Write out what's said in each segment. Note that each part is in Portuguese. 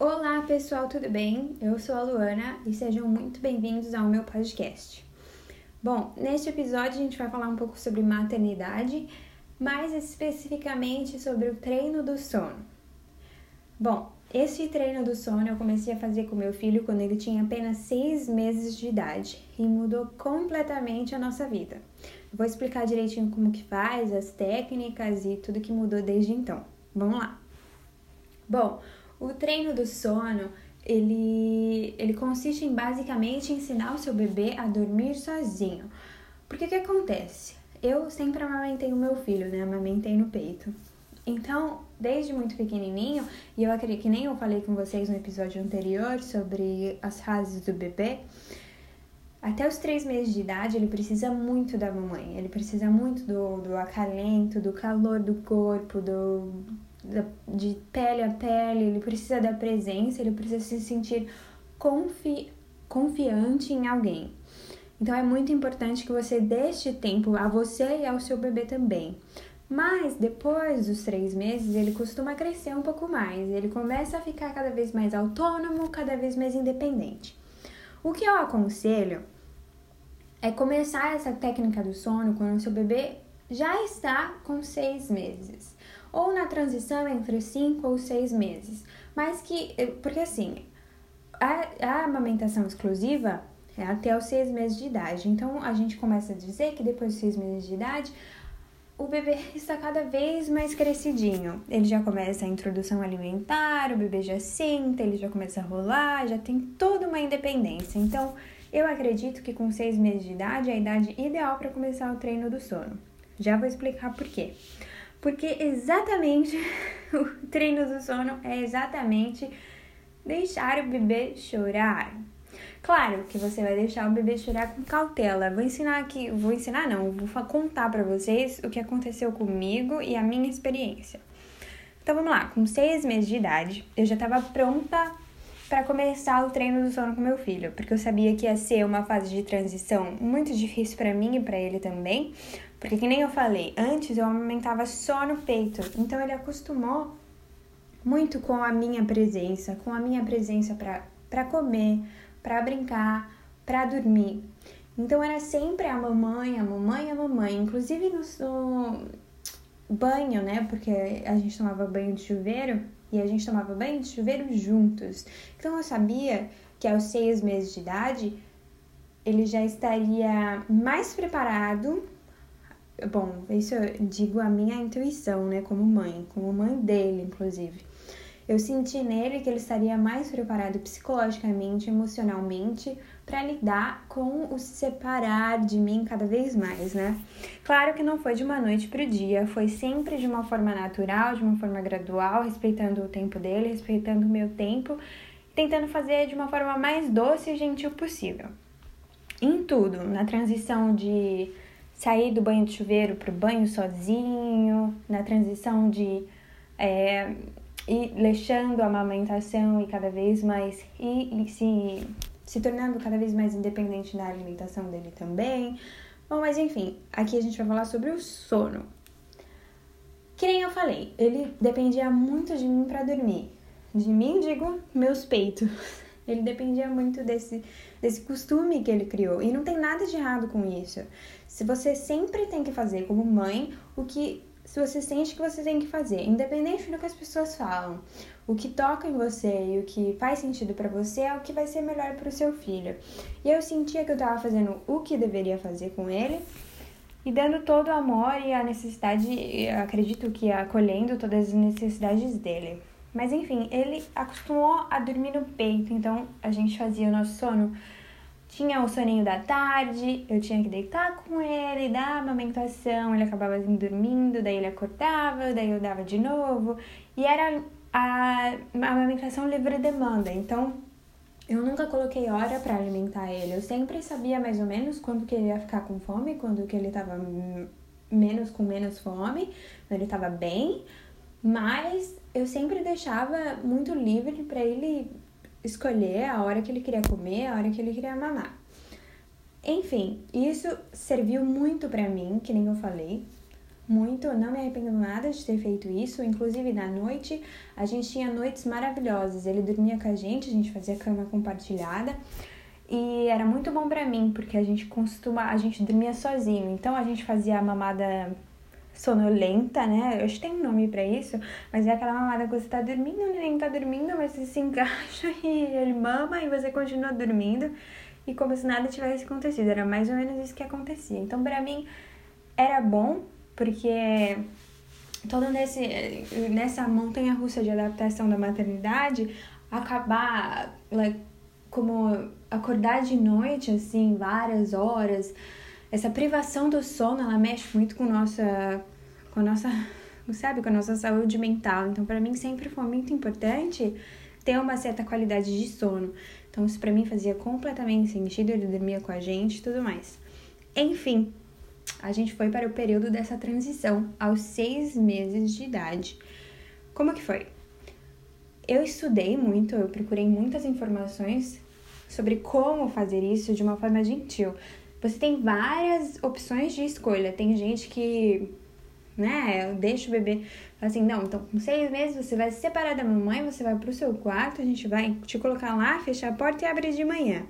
Olá pessoal, tudo bem? Eu sou a Luana e sejam muito bem-vindos ao meu podcast. Bom, neste episódio a gente vai falar um pouco sobre maternidade, mais especificamente sobre o treino do sono. Bom, esse treino do sono eu comecei a fazer com meu filho quando ele tinha apenas seis meses de idade e mudou completamente a nossa vida. Vou explicar direitinho como que faz, as técnicas e tudo que mudou desde então. Vamos lá! Bom, o treino do sono, ele, ele consiste em basicamente ensinar o seu bebê a dormir sozinho. Porque o que acontece? Eu sempre amamentei o meu filho, né? Amamentei no peito. Então, desde muito pequenininho, e eu acredito que nem eu falei com vocês no episódio anterior sobre as fases do bebê, até os três meses de idade ele precisa muito da mamãe, ele precisa muito do, do acalento, do calor do corpo, do, de pele a pele, ele precisa da presença, ele precisa se sentir confi confiante em alguém. Então é muito importante que você deixe tempo a você e ao seu bebê também. Mas depois dos três meses ele costuma crescer um pouco mais, ele começa a ficar cada vez mais autônomo, cada vez mais independente. O que eu aconselho é começar essa técnica do sono quando o seu bebê já está com seis meses ou na transição entre 5 ou 6 meses. Mas que, eh, porque assim, a, a amamentação exclusiva é até os 6 meses de idade. Então a gente começa a dizer que depois dos 6 meses de idade, o bebê está cada vez mais crescidinho. Ele já começa a introdução alimentar, o bebê já senta, ele já começa a rolar, já tem toda uma independência. Então, eu acredito que com seis meses de idade é a idade ideal para começar o treino do sono. Já vou explicar por quê. Porque exatamente o treino do sono é exatamente deixar o bebê chorar. Claro que você vai deixar o bebê chorar com cautela. Vou ensinar aqui, vou ensinar não, vou contar para vocês o que aconteceu comigo e a minha experiência. Então vamos lá, com seis meses de idade, eu já estava pronta para começar o treino do sono com meu filho, porque eu sabia que ia ser uma fase de transição muito difícil para mim e para ele também, porque que nem eu falei, antes eu amamentava só no peito, então ele acostumou muito com a minha presença, com a minha presença para comer, para brincar, para dormir. Então era sempre a mamãe, a mamãe, a mamãe, inclusive no, no banho, né? Porque a gente tomava banho de chuveiro e a gente tomava banho de chuveiro juntos. Então eu sabia que aos seis meses de idade ele já estaria mais preparado Bom, isso eu digo a minha intuição, né, como mãe, como mãe dele, inclusive. Eu senti nele que ele estaria mais preparado psicologicamente, emocionalmente, para lidar com o se separar de mim cada vez mais, né? Claro que não foi de uma noite para o dia, foi sempre de uma forma natural, de uma forma gradual, respeitando o tempo dele, respeitando o meu tempo, tentando fazer de uma forma mais doce e gentil possível. Em tudo, na transição de sair do banho de chuveiro para o banho sozinho, na transição de é, ir deixando a amamentação e cada vez mais e, e se, se tornando cada vez mais independente na alimentação dele também. Bom, mas enfim, aqui a gente vai falar sobre o sono. Que nem eu falei, ele dependia muito de mim para dormir. De mim, digo, meus peitos. Ele dependia muito desse, desse costume que ele criou. E não tem nada de errado com isso. Se você sempre tem que fazer como mãe o que se você sente que você tem que fazer, independente do que as pessoas falam, o que toca em você e o que faz sentido para você é o que vai ser melhor para o seu filho. E eu sentia que eu estava fazendo o que deveria fazer com ele e dando todo o amor e a necessidade, acredito que acolhendo todas as necessidades dele. Mas enfim, ele acostumou a dormir no peito, então a gente fazia o nosso sono. Tinha o soninho da tarde, eu tinha que deitar com ele, dar amamentação, ele acabava dormindo, daí ele acordava, daí eu dava de novo. E era a, a amamentação livre demanda, então eu nunca coloquei hora para alimentar ele. Eu sempre sabia mais ou menos quando que ele ia ficar com fome, quando que ele tava menos com menos fome, quando ele tava bem. Mas eu sempre deixava muito livre para ele escolher a hora que ele queria comer, a hora que ele queria mamar. Enfim, isso serviu muito para mim, que nem eu falei, muito, não me arrependo nada de ter feito isso. Inclusive, na noite, a gente tinha noites maravilhosas. Ele dormia com a gente, a gente fazia cama compartilhada. E era muito bom para mim, porque a gente costuma, a gente dormia sozinho. Então a gente fazia a mamada sonolenta, né? Eu acho que tem um nome para isso, mas é aquela mamada que você tá dormindo, o neném tá dormindo, mas você se encaixa e ele mama e você continua dormindo. E como se nada tivesse acontecido, era mais ou menos isso que acontecia. Então, para mim, era bom, porque todo nesse, nessa montanha russa de adaptação da maternidade, acabar like, como acordar de noite, assim, várias horas, essa privação do sono, ela mexe muito com nossa, com a nossa, sabe, com a nossa saúde mental. Então, para mim sempre foi muito importante ter uma certa qualidade de sono. Então, isso para mim fazia completamente sentido, ele dormia com a gente e tudo mais. Enfim, a gente foi para o período dessa transição, aos seis meses de idade. Como que foi? Eu estudei muito, eu procurei muitas informações sobre como fazer isso de uma forma gentil. Você tem várias opções de escolha. Tem gente que, né, deixa o bebê assim, não, então com seis meses você vai se separar da mamãe, você vai pro seu quarto, a gente vai te colocar lá, fechar a porta e abrir de manhã.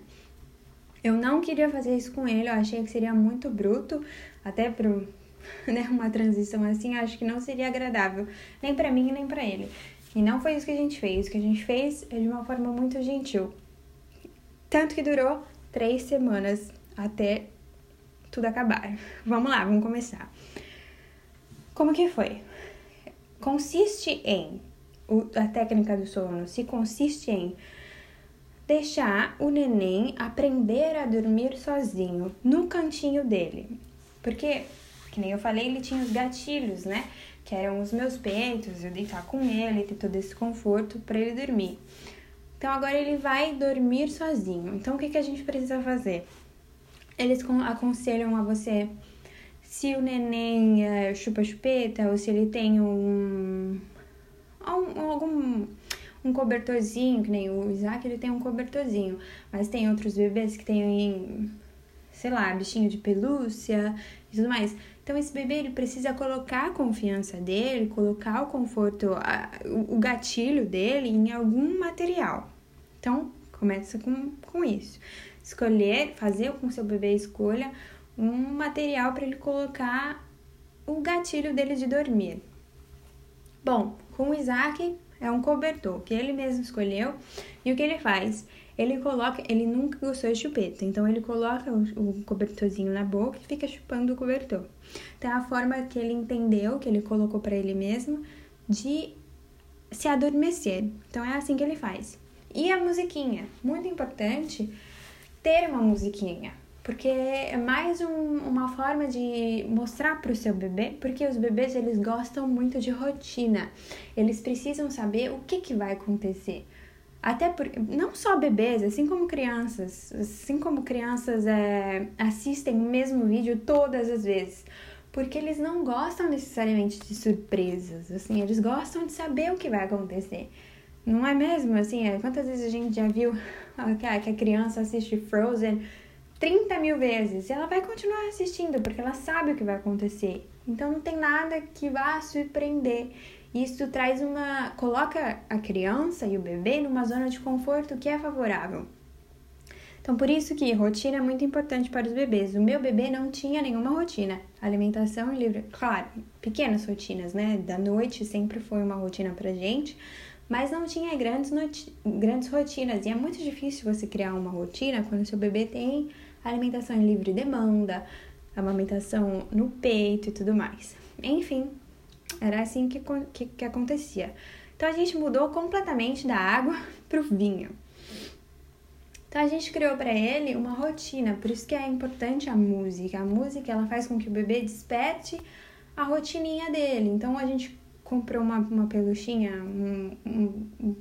Eu não queria fazer isso com ele, eu achei que seria muito bruto, até pro, né, uma transição assim, acho que não seria agradável, nem para mim nem para ele. E não foi isso que a gente fez. O que a gente fez é de uma forma muito gentil. Tanto que durou três semanas até tudo acabar. Vamos lá, vamos começar. Como que foi? Consiste em a técnica do sono se consiste em deixar o neném aprender a dormir sozinho no cantinho dele. Porque, que nem eu falei, ele tinha os gatilhos, né? Que eram os meus peitos, eu deitar com ele, ter todo esse conforto para ele dormir. Então agora ele vai dormir sozinho. Então o que, que a gente precisa fazer? Eles aconselham a você se o neném é, chupa chupeta ou se ele tem um, um algum um cobertorzinho, que nem o Isaac, ele tem um cobertorzinho, mas tem outros bebês que têm, sei lá, bichinho de pelúcia e tudo mais. Então esse bebê ele precisa colocar a confiança dele, colocar o conforto, a, o gatilho dele em algum material. Então começa com, com isso escolher, fazer com seu bebê escolha um material para ele colocar o gatilho dele de dormir. Bom, com o Isaac é um cobertor que ele mesmo escolheu e o que ele faz? Ele coloca, ele nunca gostou de chupeta, então ele coloca o cobertorzinho na boca e fica chupando o cobertor. Então é a forma que ele entendeu, que ele colocou para ele mesmo, de se adormecer. Então é assim que ele faz. E a musiquinha, muito importante ter uma musiquinha, porque é mais um, uma forma de mostrar para o seu bebê, porque os bebês eles gostam muito de rotina, eles precisam saber o que, que vai acontecer. Até porque, não só bebês, assim como crianças, assim como crianças é, assistem o mesmo vídeo todas as vezes, porque eles não gostam necessariamente de surpresas, assim, eles gostam de saber o que vai acontecer. Não é mesmo? Assim, é, quantas vezes a gente já viu que a criança assiste Frozen 30 mil vezes e ela vai continuar assistindo porque ela sabe o que vai acontecer. Então não tem nada que vá surpreender. Isso traz uma. coloca a criança e o bebê numa zona de conforto que é favorável. Então, por isso que rotina é muito importante para os bebês. O meu bebê não tinha nenhuma rotina. Alimentação livre. Claro, pequenas rotinas, né? Da noite sempre foi uma rotina pra gente, mas não tinha grandes, grandes rotinas. E é muito difícil você criar uma rotina quando seu bebê tem alimentação em livre demanda, amamentação no peito e tudo mais. Enfim, era assim que, que, que acontecia. Então a gente mudou completamente da água para o vinho. Então a gente criou para ele uma rotina, por isso que é importante a música. A música ela faz com que o bebê desperte a rotininha dele. Então a gente comprou uma, uma peluchinha, um, um,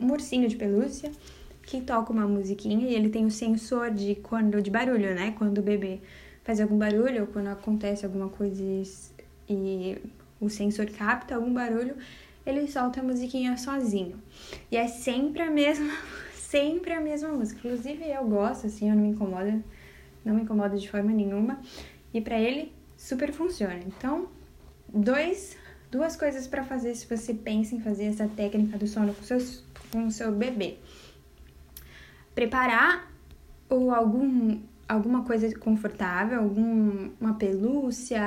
um ursinho de pelúcia que toca uma musiquinha e ele tem o sensor de quando de barulho, né? Quando o bebê faz algum barulho ou quando acontece alguma coisa e o sensor capta algum barulho, ele solta a musiquinha sozinho. E é sempre a mesma, sempre a mesma música. Inclusive eu gosto assim, eu não me incomoda, não me incomoda de forma nenhuma. E para ele super funciona. Então, dois, duas coisas para fazer se você pensa em fazer essa técnica do sono com, seus, com o seu bebê. Preparar ou algum alguma coisa confortável, alguma pelúcia,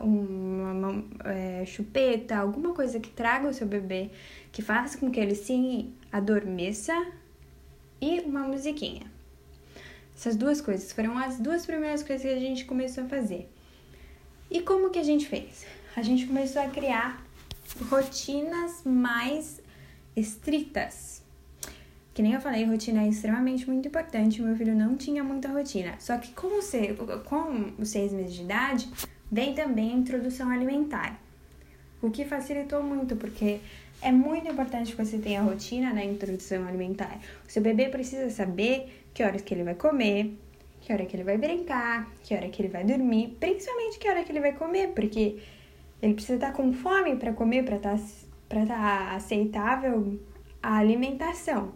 uma, uma é, chupeta, alguma coisa que traga o seu bebê, que faça com que ele se adormeça e uma musiquinha. Essas duas coisas foram as duas primeiras coisas que a gente começou a fazer. E como que a gente fez? A gente começou a criar rotinas mais estritas que nem eu falei, rotina é extremamente muito importante. Meu filho não tinha muita rotina. Só que com, o com os seis meses de idade, vem também a introdução alimentar. O que facilitou muito, porque é muito importante que você tenha rotina na introdução alimentar. O seu bebê precisa saber que horas que ele vai comer, que hora que ele vai brincar, que hora que ele vai dormir, principalmente que hora que ele vai comer, porque ele precisa estar com fome para comer, para estar tá, tá aceitável a alimentação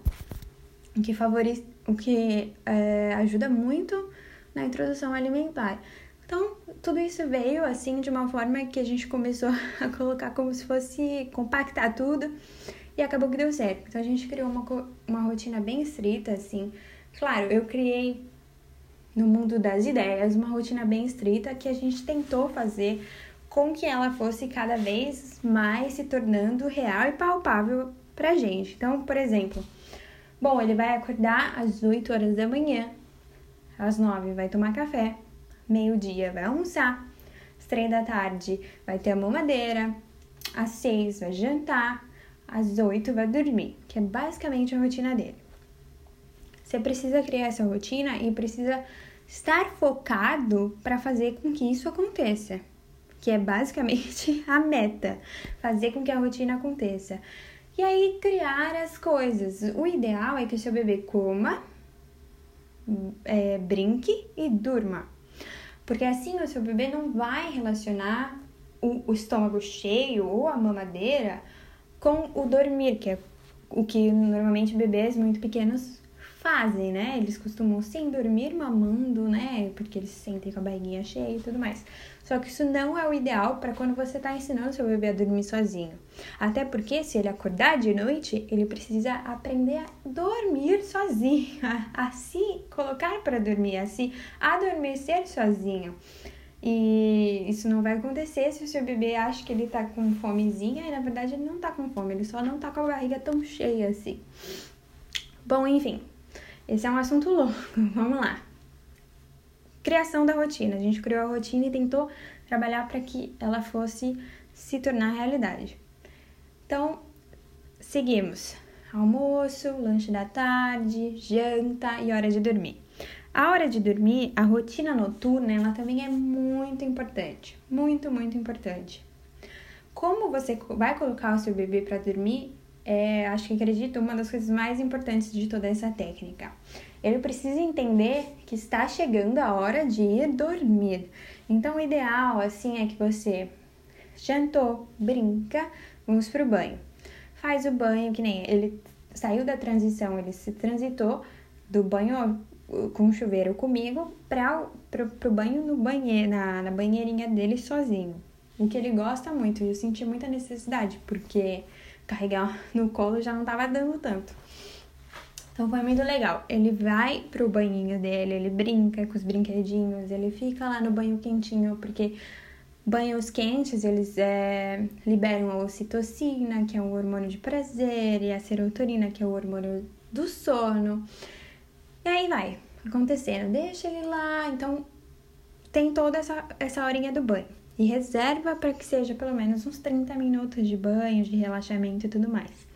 o que, favoriza, o que é, ajuda muito na introdução alimentar. Então, tudo isso veio assim de uma forma que a gente começou a colocar como se fosse compactar tudo e acabou que deu certo. Então, a gente criou uma, uma rotina bem estrita, assim. Claro, eu criei no mundo das ideias uma rotina bem estrita que a gente tentou fazer com que ela fosse cada vez mais se tornando real e palpável pra gente. Então, por exemplo, Bom, ele vai acordar às 8 horas da manhã, às 9 vai tomar café, meio-dia vai almoçar, às 3 da tarde vai ter a mamadeira, às 6 vai jantar, às 8 vai dormir, que é basicamente a rotina dele. Você precisa criar essa rotina e precisa estar focado para fazer com que isso aconteça, que é basicamente a meta, fazer com que a rotina aconteça. E aí criar as coisas. O ideal é que o seu bebê coma, é, brinque e durma. Porque assim o seu bebê não vai relacionar o, o estômago cheio ou a mamadeira com o dormir, que é o que normalmente bebês muito pequenos fazem, né? Eles costumam sim dormir mamando, né? Porque eles se sentem com a barriguinha cheia e tudo mais. Só que isso não é o ideal para quando você está ensinando seu bebê a dormir sozinho. Até porque se ele acordar de noite, ele precisa aprender a dormir sozinho, a, a se colocar para dormir, a se adormecer sozinho. E isso não vai acontecer se o seu bebê acha que ele tá com fomezinha e na verdade ele não tá com fome, ele só não tá com a barriga tão cheia assim. Bom, enfim, esse é um assunto longo, vamos lá. Criação da rotina. A gente criou a rotina e tentou trabalhar para que ela fosse se tornar realidade. Então, seguimos. Almoço, lanche da tarde, janta e hora de dormir. A hora de dormir, a rotina noturna, ela também é muito importante. Muito, muito importante. Como você vai colocar o seu bebê para dormir é, acho que acredito, uma das coisas mais importantes de toda essa técnica. Ele precisa entender que está chegando a hora de ir dormir. Então, o ideal, assim, é que você jantou, brinca, vamos pro banho. Faz o banho, que nem ele saiu da transição, ele se transitou do banho com chuveiro comigo para pro banho no banheiro, na, na banheirinha dele sozinho. O que ele gosta muito, e eu senti muita necessidade, porque carregar no colo já não tava dando tanto. Então foi muito legal. Ele vai pro banhinho dele, ele brinca com os brinquedinhos, ele fica lá no banho quentinho, porque banhos quentes eles é, liberam a ocitocina, que é um hormônio de prazer, e a serotonina, que é o hormônio do sono. E aí vai acontecendo, deixa ele lá. Então tem toda essa, essa horinha do banho e reserva para que seja pelo menos uns 30 minutos de banho, de relaxamento e tudo mais.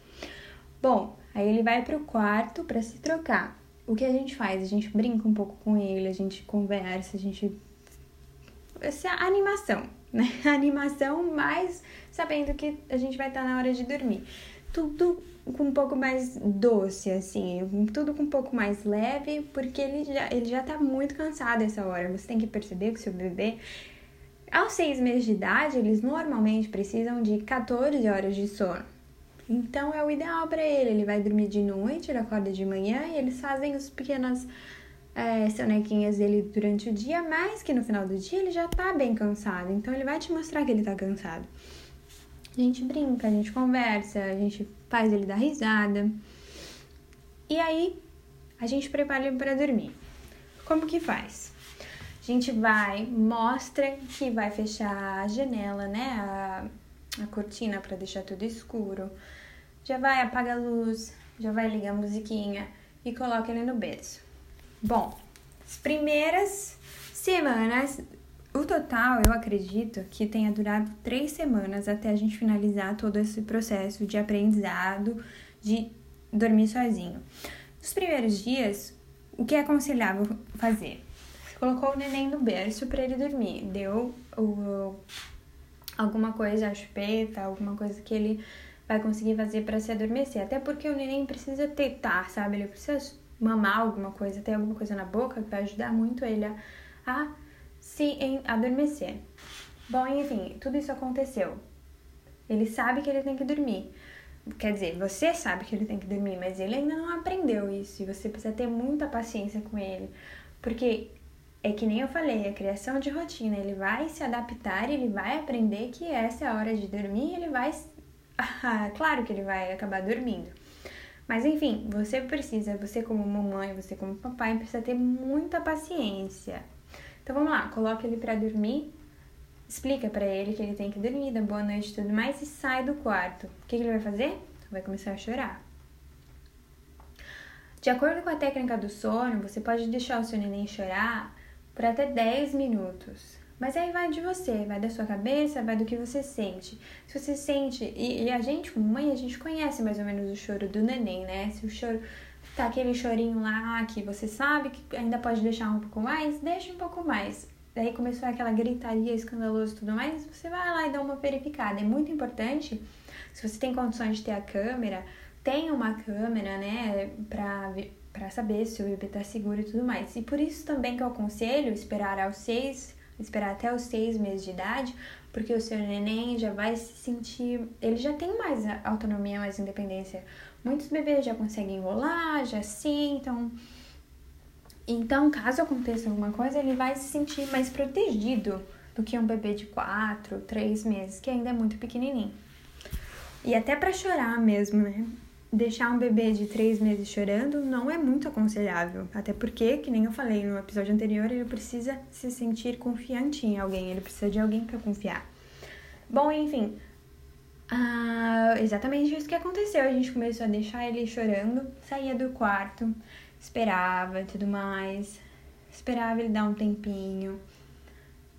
Bom, aí ele vai para o quarto para se trocar. O que a gente faz? A gente brinca um pouco com ele, a gente conversa, a gente. Essa é animação, né? animação, mas sabendo que a gente vai estar na hora de dormir. Tudo com um pouco mais doce, assim, tudo com um pouco mais leve, porque ele já, ele já tá muito cansado essa hora. Você tem que perceber que seu bebê aos seis meses de idade, eles normalmente precisam de 14 horas de sono. Então é o ideal para ele. Ele vai dormir de noite, ele acorda de manhã e eles fazem os pequenas é, sonequinhas dele durante o dia, mas que no final do dia ele já tá bem cansado. Então ele vai te mostrar que ele tá cansado. A gente brinca, a gente conversa, a gente faz ele dar risada. E aí a gente prepara ele para dormir. Como que faz? A gente vai, mostra que vai fechar a janela, né? A, a cortina para deixar tudo escuro. Já vai, apaga a luz, já vai ligar a musiquinha e coloca ele no berço. Bom, as primeiras semanas, o total eu acredito que tenha durado três semanas até a gente finalizar todo esse processo de aprendizado de dormir sozinho. Nos primeiros dias, o que é aconselhável fazer? Colocou o neném no berço para ele dormir, deu o, alguma coisa, a chupeta, alguma coisa que ele vai conseguir fazer para se adormecer. Até porque o neném precisa tetar, sabe? Ele precisa mamar alguma coisa, ter alguma coisa na boca, que vai ajudar muito ele a, a se adormecer. Bom, enfim, tudo isso aconteceu. Ele sabe que ele tem que dormir. Quer dizer, você sabe que ele tem que dormir, mas ele ainda não aprendeu isso. E você precisa ter muita paciência com ele. Porque é que nem eu falei, a criação de rotina. Ele vai se adaptar, ele vai aprender que essa é a hora de dormir, ele vai. claro que ele vai acabar dormindo. Mas enfim, você precisa, você como mamãe, você como papai, precisa ter muita paciência. Então vamos lá, coloca ele para dormir, explica para ele que ele tem que dormir, dá boa noite e tudo mais e sai do quarto. O que, que ele vai fazer? Vai começar a chorar. De acordo com a técnica do sono, você pode deixar o seu neném chorar por até 10 minutos. Mas aí vai de você, vai da sua cabeça, vai do que você sente. Se você sente, e, e, a gente, como mãe, a gente conhece mais ou menos o choro do neném, né? Se o choro tá aquele chorinho lá que você sabe que ainda pode deixar um pouco mais, deixa um pouco mais. Daí começou aquela gritaria escandalosa e tudo mais, você vai lá e dá uma verificada. É muito importante, se você tem condições de ter a câmera, tenha uma câmera, né, pra para saber se o bebê tá seguro e tudo mais. E por isso também que eu aconselho esperar aos seis esperar até os seis meses de idade, porque o seu neném já vai se sentir. Ele já tem mais autonomia, mais independência. Muitos bebês já conseguem rolar, já sentam. Então, caso aconteça alguma coisa, ele vai se sentir mais protegido do que um bebê de 4, 3 meses, que ainda é muito pequenininho. E até para chorar mesmo, né? Deixar um bebê de três meses chorando não é muito aconselhável. Até porque, que nem eu falei no episódio anterior, ele precisa se sentir confiante em alguém, ele precisa de alguém para confiar. Bom, enfim, ah, exatamente isso que aconteceu. A gente começou a deixar ele chorando, saía do quarto, esperava e tudo mais, esperava ele dar um tempinho.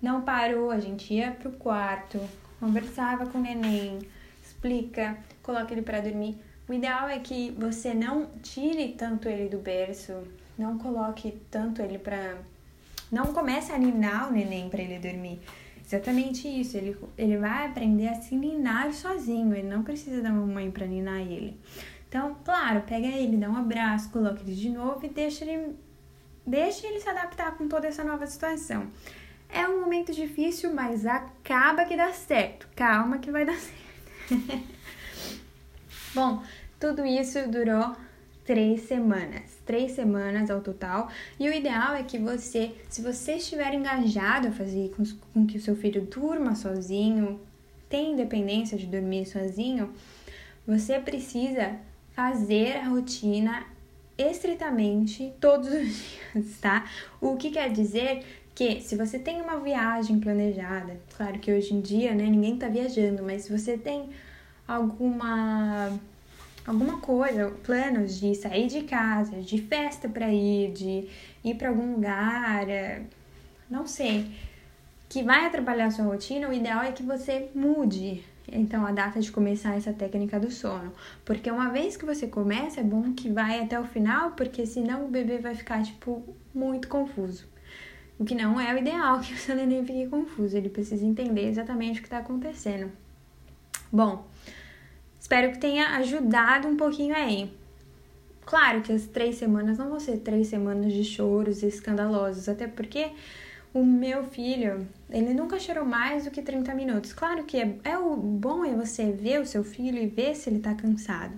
Não parou, a gente ia pro quarto, conversava com o neném, explica, coloca ele para dormir. O ideal é que você não tire tanto ele do berço, não coloque tanto ele para não comece a ninar o neném para ele dormir. Exatamente isso, ele, ele vai aprender a se ninar sozinho, ele não precisa da mamãe para ninar ele. Então, claro, pega ele, dá um abraço, coloca ele de novo e deixa ele, deixa ele se adaptar com toda essa nova situação. É um momento difícil, mas acaba que dá certo. Calma que vai dar certo. Bom, tudo isso durou três semanas, três semanas ao total. E o ideal é que você, se você estiver engajado a fazer com, com que o seu filho durma sozinho, tem independência de dormir sozinho, você precisa fazer a rotina estritamente todos os dias, tá? O que quer dizer que se você tem uma viagem planejada, claro que hoje em dia, né, ninguém tá viajando, mas se você tem alguma alguma coisa, planos de sair de casa, de festa para ir, de ir para algum lugar, é, não sei, que vai atrapalhar a sua rotina, o ideal é que você mude então a data de começar essa técnica do sono, porque uma vez que você começa é bom que vai até o final, porque senão o bebê vai ficar tipo muito confuso. O que não é o ideal que o seu neném fique confuso, ele precisa entender exatamente o que está acontecendo. Bom, Espero que tenha ajudado um pouquinho aí. Claro que as três semanas não vão ser três semanas de choros escandalosos, até porque o meu filho, ele nunca chorou mais do que 30 minutos. Claro que é, é o bom é você ver o seu filho e ver se ele tá cansado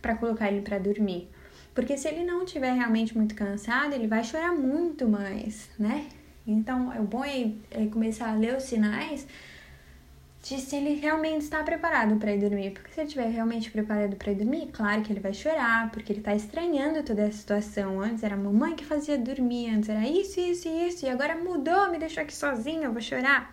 para colocar ele para dormir. Porque se ele não estiver realmente muito cansado, ele vai chorar muito mais, né? Então, é bom é, é começar a ler os sinais de se ele realmente está preparado para ir dormir. Porque se ele estiver realmente preparado para ir dormir, claro que ele vai chorar, porque ele está estranhando toda essa situação. Antes era a mamãe que fazia dormir, antes era isso, isso e isso, e agora mudou, me deixou aqui sozinho, eu vou chorar.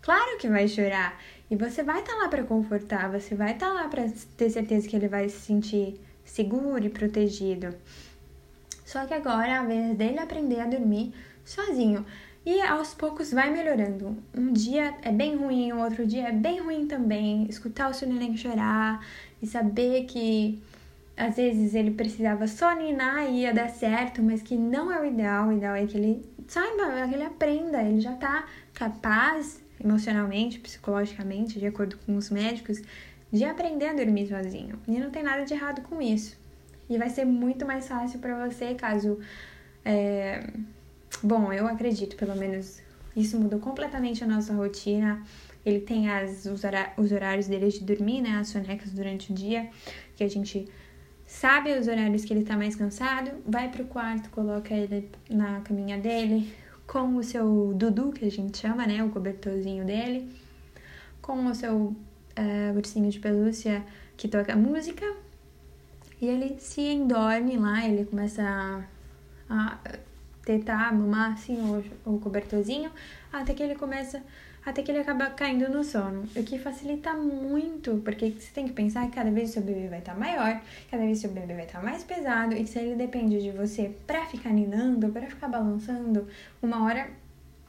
Claro que vai chorar. E você vai estar tá lá para confortar, você vai estar tá lá para ter certeza que ele vai se sentir seguro e protegido. Só que agora é a vez dele aprender a dormir sozinho. E aos poucos vai melhorando. Um dia é bem ruim, o outro dia é bem ruim também. Escutar o seu neném chorar e saber que às vezes ele precisava só ninar e ia dar certo, mas que não é o ideal. O ideal é que ele saiba, que ele aprenda, ele já tá capaz emocionalmente, psicologicamente, de acordo com os médicos, de aprender a dormir sozinho. E não tem nada de errado com isso. E vai ser muito mais fácil para você caso é, Bom, eu acredito, pelo menos, isso mudou completamente a nossa rotina. Ele tem as, os, os horários dele de dormir, né? As sonecas durante o dia, que a gente sabe os horários que ele tá mais cansado, vai pro quarto, coloca ele na caminha dele, com o seu Dudu, que a gente chama, né? O cobertorzinho dele, com o seu uh, ursinho de pelúcia que toca música, e ele se endorme lá, ele começa a, a tentar mamar assim o, o cobertorzinho, até que ele começa, até que ele acaba caindo no sono. O que facilita muito, porque você tem que pensar que cada vez o seu bebê vai estar tá maior, cada vez o seu bebê vai estar tá mais pesado, e se ele depende de você pra ficar ninando, pra ficar balançando, uma hora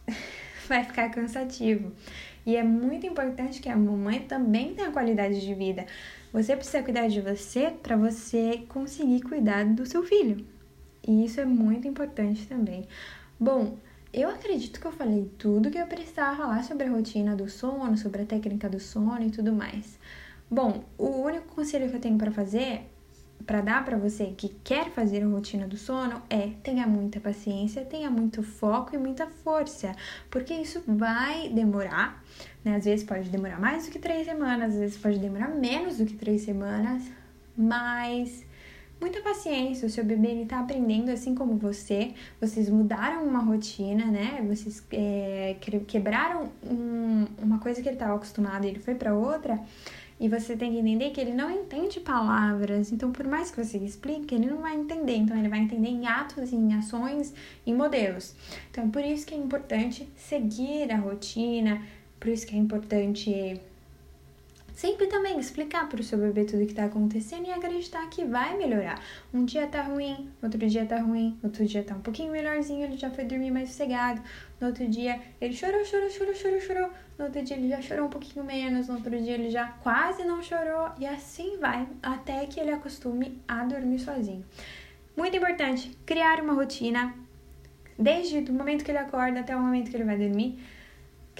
vai ficar cansativo. E é muito importante que a mamãe também tenha qualidade de vida. Você precisa cuidar de você para você conseguir cuidar do seu filho. E isso é muito importante também. Bom, eu acredito que eu falei tudo que eu precisava falar sobre a rotina do sono, sobre a técnica do sono e tudo mais. Bom, o único conselho que eu tenho para fazer, para dar para você que quer fazer a rotina do sono é tenha muita paciência, tenha muito foco e muita força, porque isso vai demorar, né? Às vezes pode demorar mais do que três semanas, às vezes pode demorar menos do que três semanas, mas muita paciência, o seu bebê ele tá aprendendo assim como você, vocês mudaram uma rotina, né? Vocês é, quebraram um, uma coisa que ele estava acostumado e ele foi para outra. E você tem que entender que ele não entende palavras, então por mais que você explique, ele não vai entender. Então ele vai entender em atos, em ações, em modelos. Então por isso que é importante seguir a rotina, por isso que é importante Sempre também explicar para o seu bebê tudo o que está acontecendo e acreditar que vai melhorar. Um dia tá ruim, outro dia tá ruim, outro dia tá um pouquinho melhorzinho, ele já foi dormir mais sossegado. No outro dia ele chorou, chorou, chorou, chorou, chorou. No outro dia ele já chorou um pouquinho menos, no outro dia ele já quase não chorou e assim vai até que ele acostume a dormir sozinho. Muito importante criar uma rotina desde o momento que ele acorda até o momento que ele vai dormir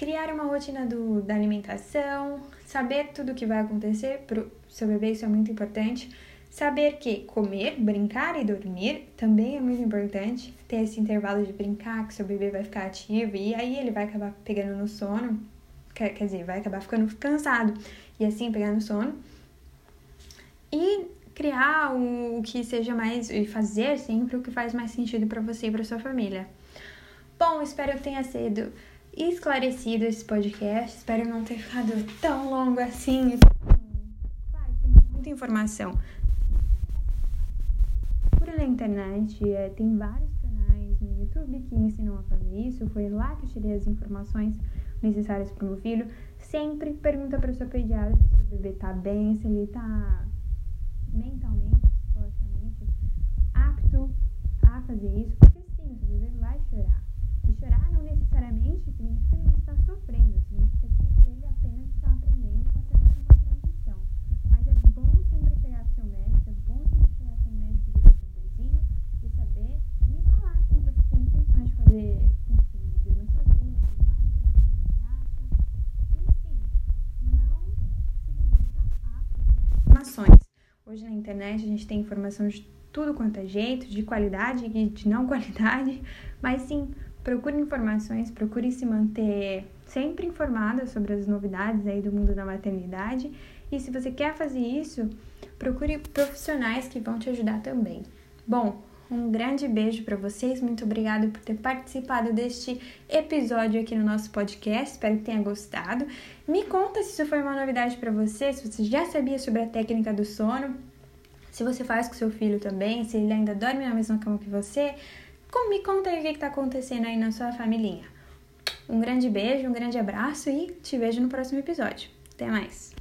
criar uma rotina do, da alimentação, saber tudo o que vai acontecer para o seu bebê, isso é muito importante. Saber que comer, brincar e dormir também é muito importante. Ter esse intervalo de brincar, que seu bebê vai ficar ativo e aí ele vai acabar pegando no sono. Quer, quer dizer, vai acabar ficando cansado e assim pegar no sono. E criar o, o que seja mais. e fazer sempre o que faz mais sentido para você e para sua família. Bom, espero que tenha sido esclarecido esse podcast. Espero não ter ficado tão longo assim. Claro, tem muita informação. Procura na internet, é, tem vários canais no YouTube que ensinam a fazer isso. Foi lá que eu tirei as informações necessárias para o meu filho. Sempre pergunta para o seu pediatra se o bebê tá bem, se ele tá mentalmente, psicologicamente apto a fazer isso, informações. Hoje na internet a gente tem informação de tudo quanto é jeito, de qualidade e de não qualidade, mas sim procure informações, procure se manter sempre informada sobre as novidades aí do mundo da maternidade. E se você quer fazer isso, procure profissionais que vão te ajudar também. Bom, um grande beijo para vocês, muito obrigada por ter participado deste episódio aqui no nosso podcast. Espero que tenha gostado. Me conta se isso foi uma novidade para você, se você já sabia sobre a técnica do sono, se você faz com seu filho também, se ele ainda dorme na mesma cama que você. Me conta aí o que está acontecendo aí na sua família. Um grande beijo, um grande abraço e te vejo no próximo episódio. Até mais!